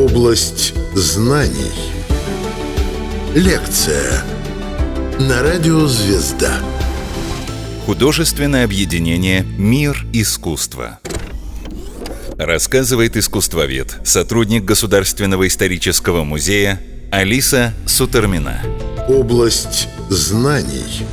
Область знаний. Лекция на радио «Звезда». Художественное объединение «Мир искусства». Рассказывает искусствовед, сотрудник Государственного исторического музея Алиса Сутермина. Область знаний.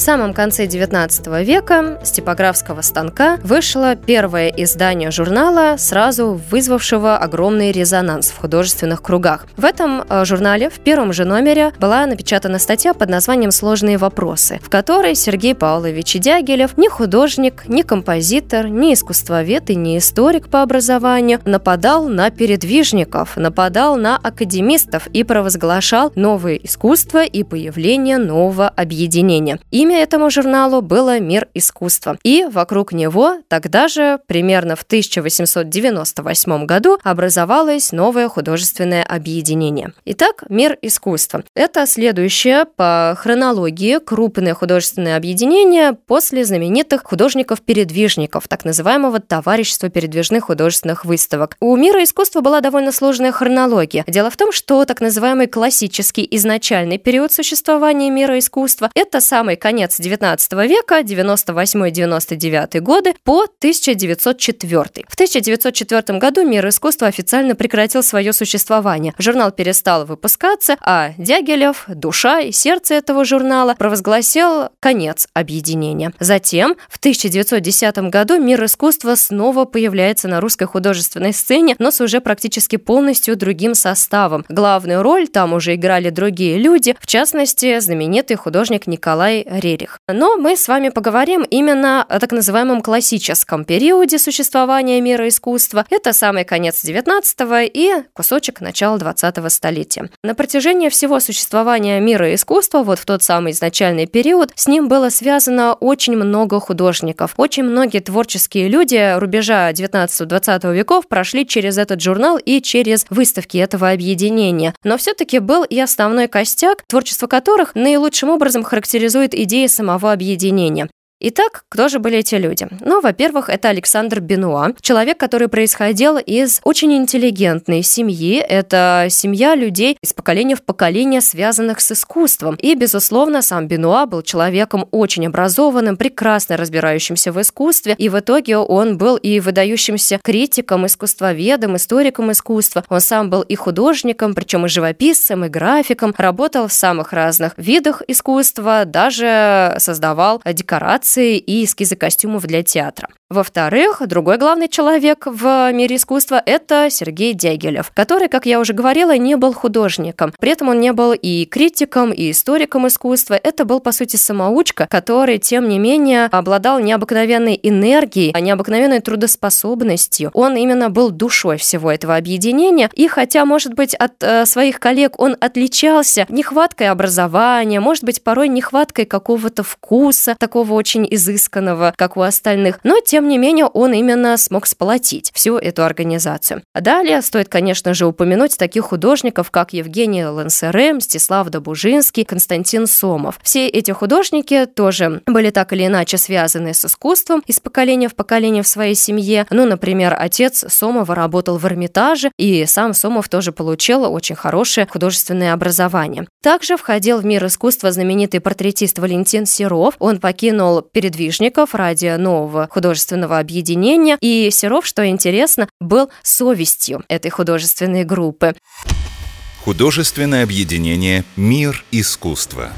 В самом конце XIX века с типографского станка вышло первое издание журнала, сразу вызвавшего огромный резонанс в художественных кругах. В этом э, журнале в первом же номере была напечатана статья под названием «Сложные вопросы», в которой Сергей Павлович Дягилев, ни художник, ни композитор, ни искусствовед и ни историк по образованию, нападал на передвижников, нападал на академистов и провозглашал новое искусство и появление нового объединения. Имя Имя этому журналу было «Мир искусства». И вокруг него тогда же, примерно в 1898 году, образовалось новое художественное объединение. Итак, «Мир искусства» — это следующее по хронологии крупное художественное объединение после знаменитых художников-передвижников, так называемого «Товарищества передвижных художественных выставок». У «Мира искусства» была довольно сложная хронология. Дело в том, что так называемый классический изначальный период существования «Мира искусства» — это самый конец конец 19 века, 98-99 годы, по 1904. В 1904 году «Мир искусства» официально прекратил свое существование. Журнал перестал выпускаться, а Дягилев, душа и сердце этого журнала, провозгласил конец объединения. Затем, в 1910 году «Мир искусства» снова появляется на русской художественной сцене, но с уже практически полностью другим составом. Главную роль там уже играли другие люди, в частности, знаменитый художник Николай Рей Рерих. Но мы с вами поговорим именно о так называемом классическом периоде существования мира искусства. Это самый конец 19 и кусочек начала 20 столетия. На протяжении всего существования мира искусства, вот в тот самый изначальный период, с ним было связано очень много художников. Очень многие творческие люди рубежа 19-20 веков прошли через этот журнал и через выставки этого объединения. Но все-таки был и основной костяк, творчество которых наилучшим образом характеризует идеи идеи самого объединения. Итак, кто же были эти люди? Ну, во-первых, это Александр Бенуа, человек, который происходил из очень интеллигентной семьи. Это семья людей из поколения в поколение, связанных с искусством. И, безусловно, сам Бенуа был человеком очень образованным, прекрасно разбирающимся в искусстве. И в итоге он был и выдающимся критиком, искусствоведом, историком искусства. Он сам был и художником, причем и живописцем, и графиком. Работал в самых разных видах искусства, даже создавал декорации декорации и эскизы костюмов для театра. Во-вторых, другой главный человек в мире искусства – это Сергей Дягилев, который, как я уже говорила, не был художником. При этом он не был и критиком, и историком искусства. Это был, по сути, самоучка, который, тем не менее, обладал необыкновенной энергией, необыкновенной трудоспособностью. Он именно был душой всего этого объединения. И хотя, может быть, от э, своих коллег он отличался нехваткой образования, может быть, порой нехваткой какого-то вкуса, такого очень изысканного, как у остальных, но, тем тем не менее, он именно смог сплотить всю эту организацию. Далее стоит, конечно же, упомянуть таких художников, как Евгений Лансере, Мстислав Добужинский, Константин Сомов. Все эти художники тоже были так или иначе связаны с искусством из поколения в поколение в своей семье. Ну, например, отец Сомова работал в Эрмитаже, и сам Сомов тоже получил очень хорошее художественное образование. Также входил в мир искусства знаменитый портретист Валентин Серов. Он покинул передвижников ради нового художественного художественного объединения, и Серов, что интересно, был совестью этой художественной группы. Художественное объединение «Мир искусства».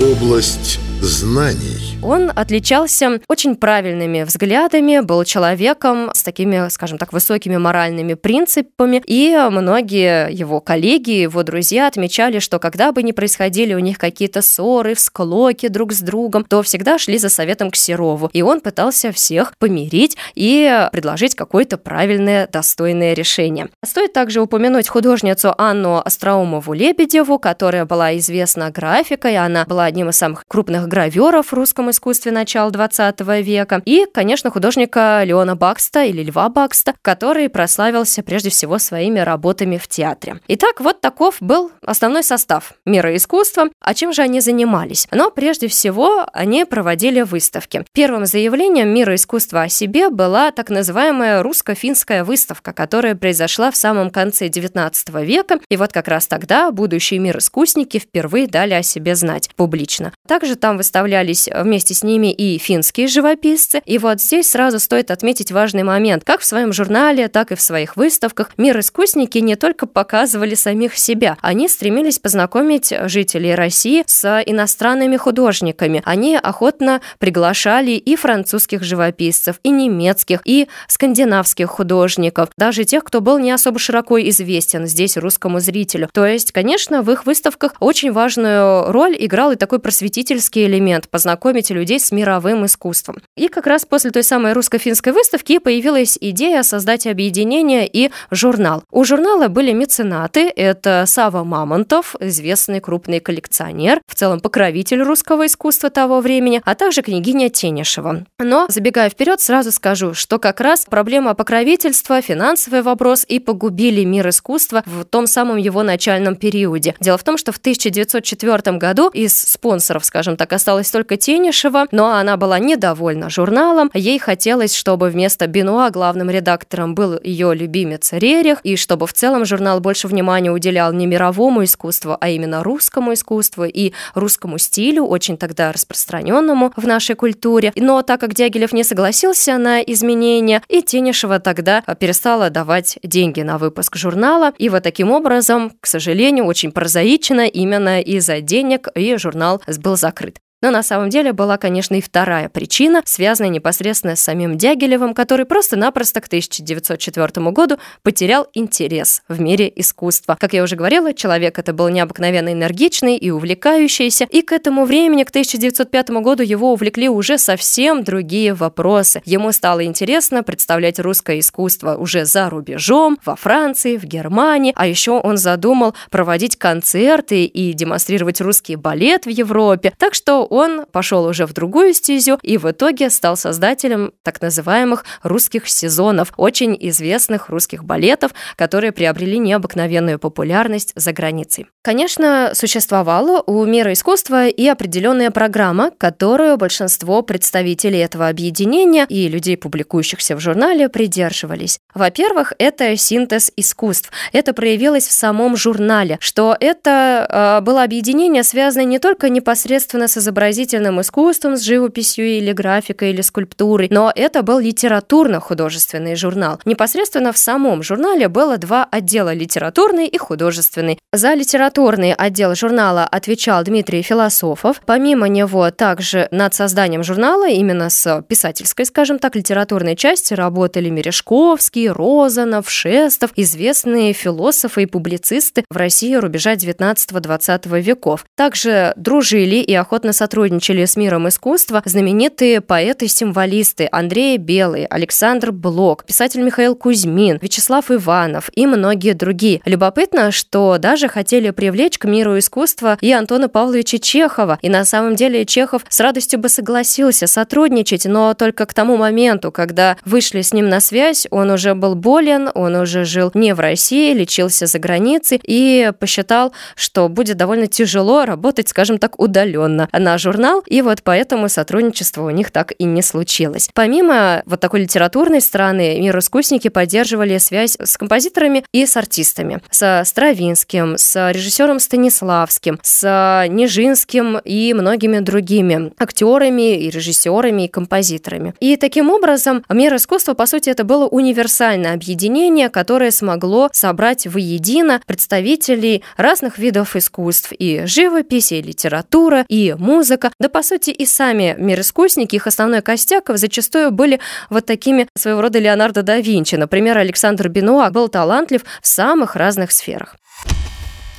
Область знаний. Он отличался очень правильными взглядами, был человеком с такими, скажем так, высокими моральными принципами, и многие его коллеги, его друзья отмечали, что когда бы ни происходили у них какие-то ссоры, всклоки друг с другом, то всегда шли за советом к Серову, и он пытался всех помирить и предложить какое-то правильное, достойное решение. Стоит также упомянуть художницу Анну Остроумову-Лебедеву, которая была известна графикой, она была одним из самых крупных граверов в русском искусстве начала 20 века и, конечно, художника Леона Бакста или Льва Бакста, который прославился прежде всего своими работами в театре. Итак, вот таков был основной состав мира искусства. А чем же они занимались? Но прежде всего они проводили выставки. Первым заявлением мира искусства о себе была так называемая русско-финская выставка, которая произошла в самом конце XIX века. И вот как раз тогда будущий мир искусники впервые дали о себе знать публично. Также там выставлялись вместе с ними и финские живописцы. И вот здесь сразу стоит отметить важный момент. Как в своем журнале, так и в своих выставках мир искусники не только показывали самих себя, они стремились познакомить жителей России с иностранными художниками. Они охотно приглашали и французских живописцев, и немецких, и скандинавских художников, даже тех, кто был не особо широко известен здесь русскому зрителю. То есть, конечно, в их выставках очень важную роль играл и такой просветительский элемент – познакомить людей с мировым искусством. И как раз после той самой русско-финской выставки появилась идея создать объединение и журнал. У журнала были меценаты – это Сава Мамонтов, известный крупный коллекционер, в целом покровитель русского искусства того времени, а также княгиня Тенишева. Но, забегая вперед, сразу скажу, что как раз проблема покровительства, финансовый вопрос и погубили мир искусства в том самом его начальном периоде. Дело в том, что в 1904 году из спонсоров, скажем так, осталась только Тенишева, но она была недовольна журналом. Ей хотелось, чтобы вместо Бенуа главным редактором был ее любимец Рерих, и чтобы в целом журнал больше внимания уделял не мировому искусству, а именно русскому искусству и русскому стилю, очень тогда распространенному в нашей культуре. Но так как Дягилев не согласился на изменения, и Тенишева тогда перестала давать деньги на выпуск журнала, и вот таким образом, к сожалению, очень прозаично, именно из-за денег и журнал был закрыт. Но на самом деле была, конечно, и вторая причина, связанная непосредственно с самим Дягилевым, который просто-напросто к 1904 году потерял интерес в мире искусства. Как я уже говорила, человек это был необыкновенно энергичный и увлекающийся, и к этому времени, к 1905 году, его увлекли уже совсем другие вопросы. Ему стало интересно представлять русское искусство уже за рубежом, во Франции, в Германии, а еще он задумал проводить концерты и демонстрировать русский балет в Европе. Так что он пошел уже в другую стезю и в итоге стал создателем так называемых русских сезонов, очень известных русских балетов, которые приобрели необыкновенную популярность за границей. Конечно, существовала у мира искусства и определенная программа, которую большинство представителей этого объединения и людей, публикующихся в журнале, придерживались. Во-первых, это синтез искусств. Это проявилось в самом журнале, что это э, было объединение, связанное не только непосредственно с изображением изобразительным искусством, с живописью или графикой или скульптурой, но это был литературно-художественный журнал. Непосредственно в самом журнале было два отдела – литературный и художественный. За литературный отдел журнала отвечал Дмитрий Философов. Помимо него также над созданием журнала, именно с писательской, скажем так, литературной части работали Мережковский, Розанов, Шестов, известные философы и публицисты в России рубежа 19-20 веков. Также дружили и охотно сотрудничали сотрудничали с миром искусства знаменитые поэты-символисты Андрей Белый, Александр Блок, писатель Михаил Кузьмин, Вячеслав Иванов и многие другие. Любопытно, что даже хотели привлечь к миру искусства и Антона Павловича Чехова. И на самом деле Чехов с радостью бы согласился сотрудничать, но только к тому моменту, когда вышли с ним на связь, он уже был болен, он уже жил не в России, лечился за границей и посчитал, что будет довольно тяжело работать, скажем так, удаленно на журнал, и вот поэтому сотрудничество у них так и не случилось. Помимо вот такой литературной стороны, мироискусники поддерживали связь с композиторами и с артистами. С Стравинским, с режиссером Станиславским, с Нижинским и многими другими актерами и режиссерами и композиторами. И таким образом мир искусства, по сути, это было универсальное объединение, которое смогло собрать воедино представителей разных видов искусств и живописи, и литература, и музыка, музыка. Да, по сути, и сами мироискусники, их основной костяк зачастую были вот такими своего рода Леонардо да Винчи. Например, Александр Бенуа был талантлив в самых разных сферах.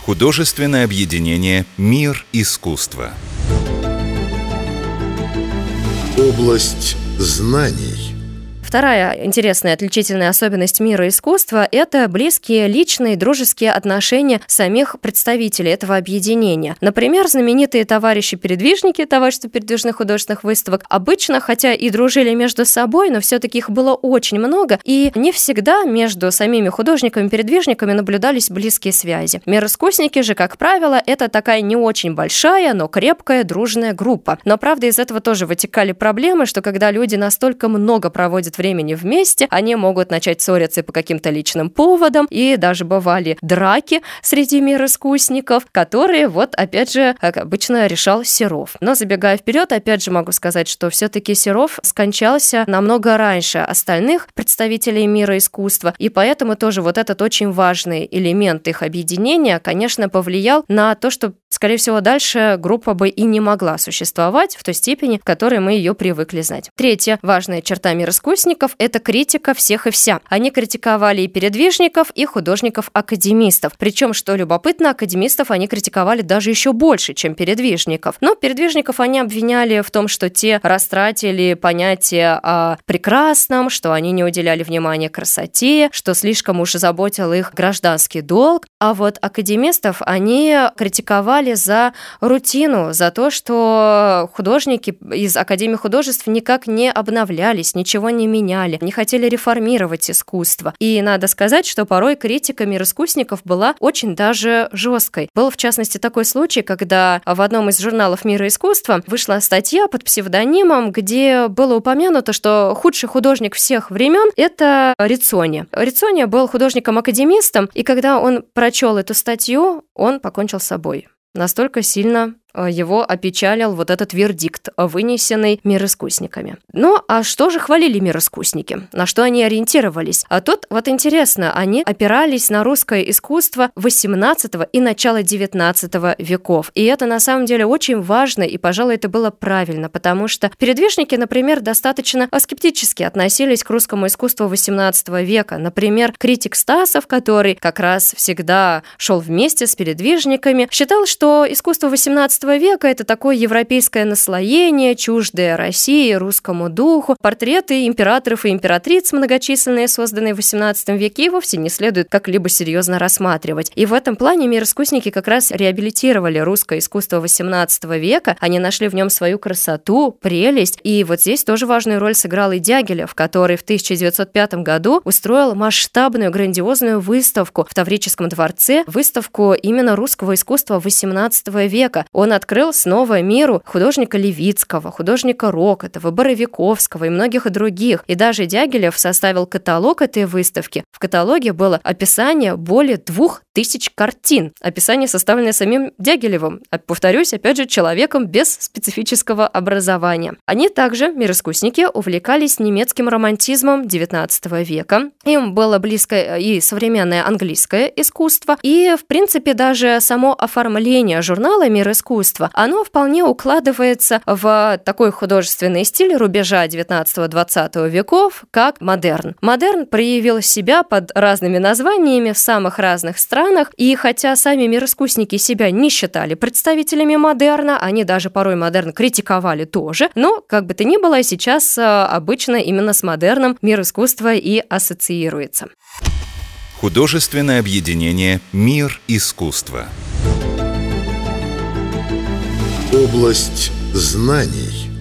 Художественное объединение «Мир искусства». Область знаний. Вторая интересная отличительная особенность мира искусства – это близкие личные дружеские отношения самих представителей этого объединения. Например, знаменитые товарищи-передвижники, товарищество передвижных художественных выставок, обычно, хотя и дружили между собой, но все-таки их было очень много, и не всегда между самими художниками-передвижниками наблюдались близкие связи. Мироискусники же, как правило, это такая не очень большая, но крепкая дружная группа. Но, правда, из этого тоже вытекали проблемы, что когда люди настолько много проводят времени вместе, они могут начать ссориться по каким-то личным поводам, и даже бывали драки среди мироискусников, которые, вот, опять же, как обычно, решал Серов. Но забегая вперед, опять же могу сказать, что все-таки Серов скончался намного раньше остальных представителей мира искусства, и поэтому тоже вот этот очень важный элемент их объединения, конечно, повлиял на то, что скорее всего, дальше группа бы и не могла существовать в той степени, в которой мы ее привыкли знать. Третья важная черта мироискусников – это критика всех и вся. Они критиковали и передвижников, и художников-академистов. Причем, что любопытно, академистов они критиковали даже еще больше, чем передвижников. Но передвижников они обвиняли в том, что те растратили понятие о прекрасном, что они не уделяли внимания красоте, что слишком уж заботил их гражданский долг. А вот академистов они критиковали за рутину, за то, что художники из Академии художеств никак не обновлялись, ничего не меняли, не хотели реформировать искусство. И надо сказать, что порой критика мир искусников была очень даже жесткой. Был, в частности, такой случай, когда в одном из журналов мира искусства вышла статья под псевдонимом, где было упомянуто, что худший художник всех времен – это Рицони. Рицони был художником-академистом, и когда он прочел эту статью, он покончил с собой. Настолько сильно его опечалил вот этот вердикт, вынесенный мироискусниками. Ну, а что же хвалили мироискусники? На что они ориентировались? А тут, вот интересно, они опирались на русское искусство 18 и начала 19 веков. И это на самом деле очень важно, и, пожалуй, это было правильно, потому что передвижники, например, достаточно скептически относились к русскому искусству 18 века. Например, критик Стасов, который как раз всегда шел вместе с передвижниками, считал, что искусство 18 века это такое европейское наслоение, чуждое России, русскому духу. Портреты императоров и императриц, многочисленные, созданные в XVIII веке, вовсе не следует как-либо серьезно рассматривать. И в этом плане мироискусники как раз реабилитировали русское искусство XVIII века. Они нашли в нем свою красоту, прелесть. И вот здесь тоже важную роль сыграл и Дягилев, который в 1905 году устроил масштабную, грандиозную выставку в Таврическом дворце, выставку именно русского искусства XVIII века. Он открыл снова миру художника Левицкого, художника Рокотова, Боровиковского и многих других. И даже Дягилев составил каталог этой выставки. В каталоге было описание более двух тысяч картин. Описание, составленное самим Дягилевым. А, повторюсь, опять же, человеком без специфического образования. Они также, мироискусники, увлекались немецким романтизмом XIX века. Им было близко и современное английское искусство. И, в принципе, даже само оформление журнала «Мир искусства» искусства, оно вполне укладывается в такой художественный стиль рубежа 19-20 веков, как модерн. Модерн проявил себя под разными названиями в самых разных странах, и хотя сами мироискусники себя не считали представителями модерна, они даже порой модерн критиковали тоже, но, как бы то ни было, сейчас э, обычно именно с модерном мир искусства и ассоциируется. Художественное объединение «Мир искусства». Область знаний.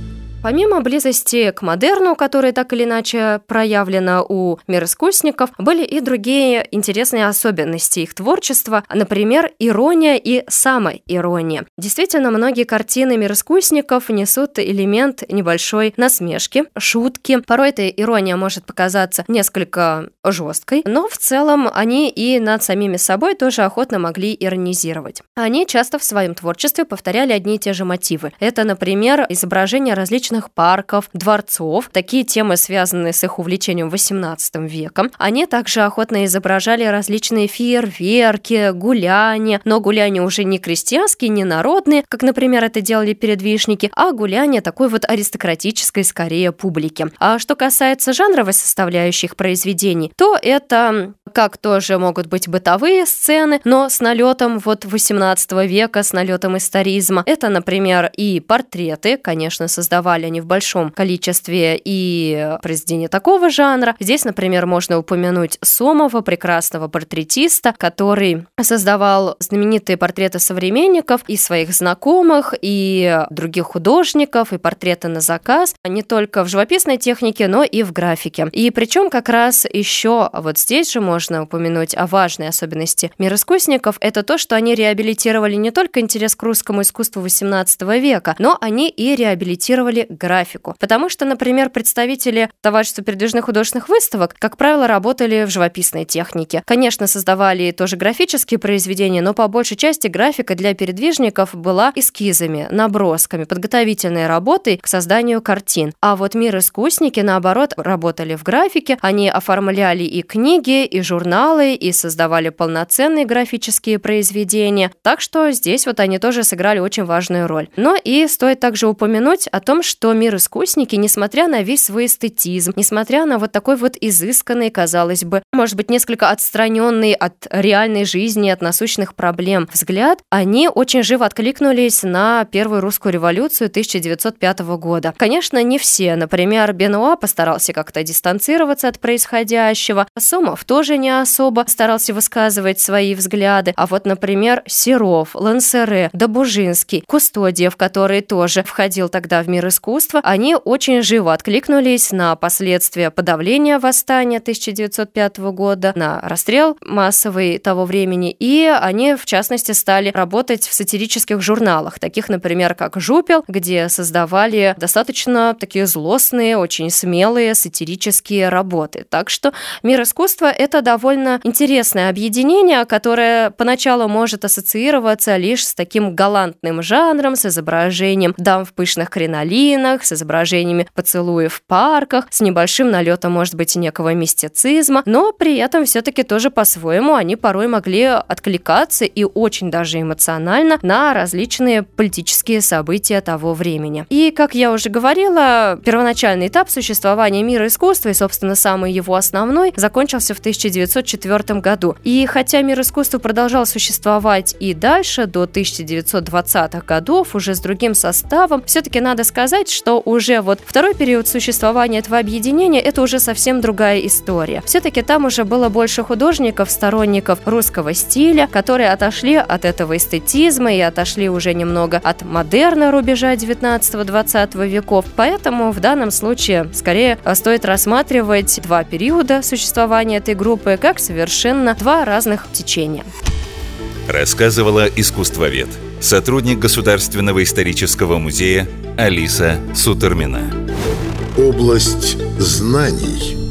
Помимо близости к модерну, которая так или иначе проявлена у мироискусников, были и другие интересные особенности их творчества, например, ирония и самоирония. Действительно, многие картины мироискусников несут элемент небольшой насмешки, шутки. Порой эта ирония может показаться несколько жесткой, но в целом они и над самими собой тоже охотно могли иронизировать. Они часто в своем творчестве повторяли одни и те же мотивы. Это, например, изображение различных различных парков, дворцов. Такие темы, связанные с их увлечением XVIII веком. Они также охотно изображали различные фейерверки, гуляния, но гуляния уже не крестьянские, не народные, как, например, это делали передвижники, а гуляния такой вот аристократической, скорее, публики. А что касается жанровой составляющей их произведений, то это как тоже могут быть бытовые сцены, но с налетом вот 18 века, с налетом историзма. Это, например, и портреты, конечно, создавали они в большом количестве и произведения такого жанра. Здесь, например, можно упомянуть Сомова, прекрасного портретиста, который создавал знаменитые портреты современников и своих знакомых, и других художников, и портреты на заказ, не только в живописной технике, но и в графике. И причем как раз еще вот здесь же можно упомянуть о важной особенности мир искусников, это то, что они реабилитировали не только интерес к русскому искусству XVIII века, но они и реабилитировали графику. Потому что, например, представители товарищества передвижных художественных выставок, как правило, работали в живописной технике. Конечно, создавали тоже графические произведения, но по большей части графика для передвижников была эскизами, набросками, подготовительной работой к созданию картин. А вот мир искусники, наоборот, работали в графике, они оформляли и книги, и журналы, и создавали полноценные графические произведения. Так что здесь вот они тоже сыграли очень важную роль. Но и стоит также упомянуть о том, что мир искусники, несмотря на весь свой эстетизм, несмотря на вот такой вот изысканный, казалось бы, может быть, несколько отстраненный от реальной жизни, от насущных проблем взгляд, они очень живо откликнулись на первую русскую революцию 1905 года. Конечно, не все. Например, Бенуа постарался как-то дистанцироваться от происходящего. Сомов тоже не особо старался высказывать свои взгляды. А вот, например, Серов, Лансере, Добужинский, Кустодиев, который тоже входил тогда в мир искусства, они очень живо откликнулись на последствия подавления восстания 1905 года, на расстрел массовый того времени, и они, в частности, стали работать в сатирических журналах, таких, например, как «Жупел», где создавали достаточно такие злостные, очень смелые сатирические работы. Так что мир искусства – это довольно интересное объединение, которое поначалу может ассоциироваться лишь с таким галантным жанром, с изображением дам в пышных кринолинах, с изображениями поцелуев в парках, с небольшим налетом, может быть, некого мистицизма, но при этом все-таки тоже по-своему они порой могли откликаться и очень даже эмоционально на различные политические события того времени. И, как я уже говорила, первоначальный этап существования мира искусства и, собственно, самый его основной закончился в 1904 году. И хотя мир искусства продолжал существовать и дальше, до 1920-х годов, уже с другим составом, все-таки надо сказать, что уже вот второй период существования этого объединения – это уже совсем другая история. Все-таки там уже было больше художников, сторонников русского стиля, которые отошли от этого эстетизма и отошли уже немного от модерна рубежа 19-20 веков. Поэтому в данном случае скорее стоит рассматривать два периода существования этой группы как совершенно два разных течения. Рассказывала искусствовед, сотрудник Государственного исторического музея Алиса Сутермина. Область знаний –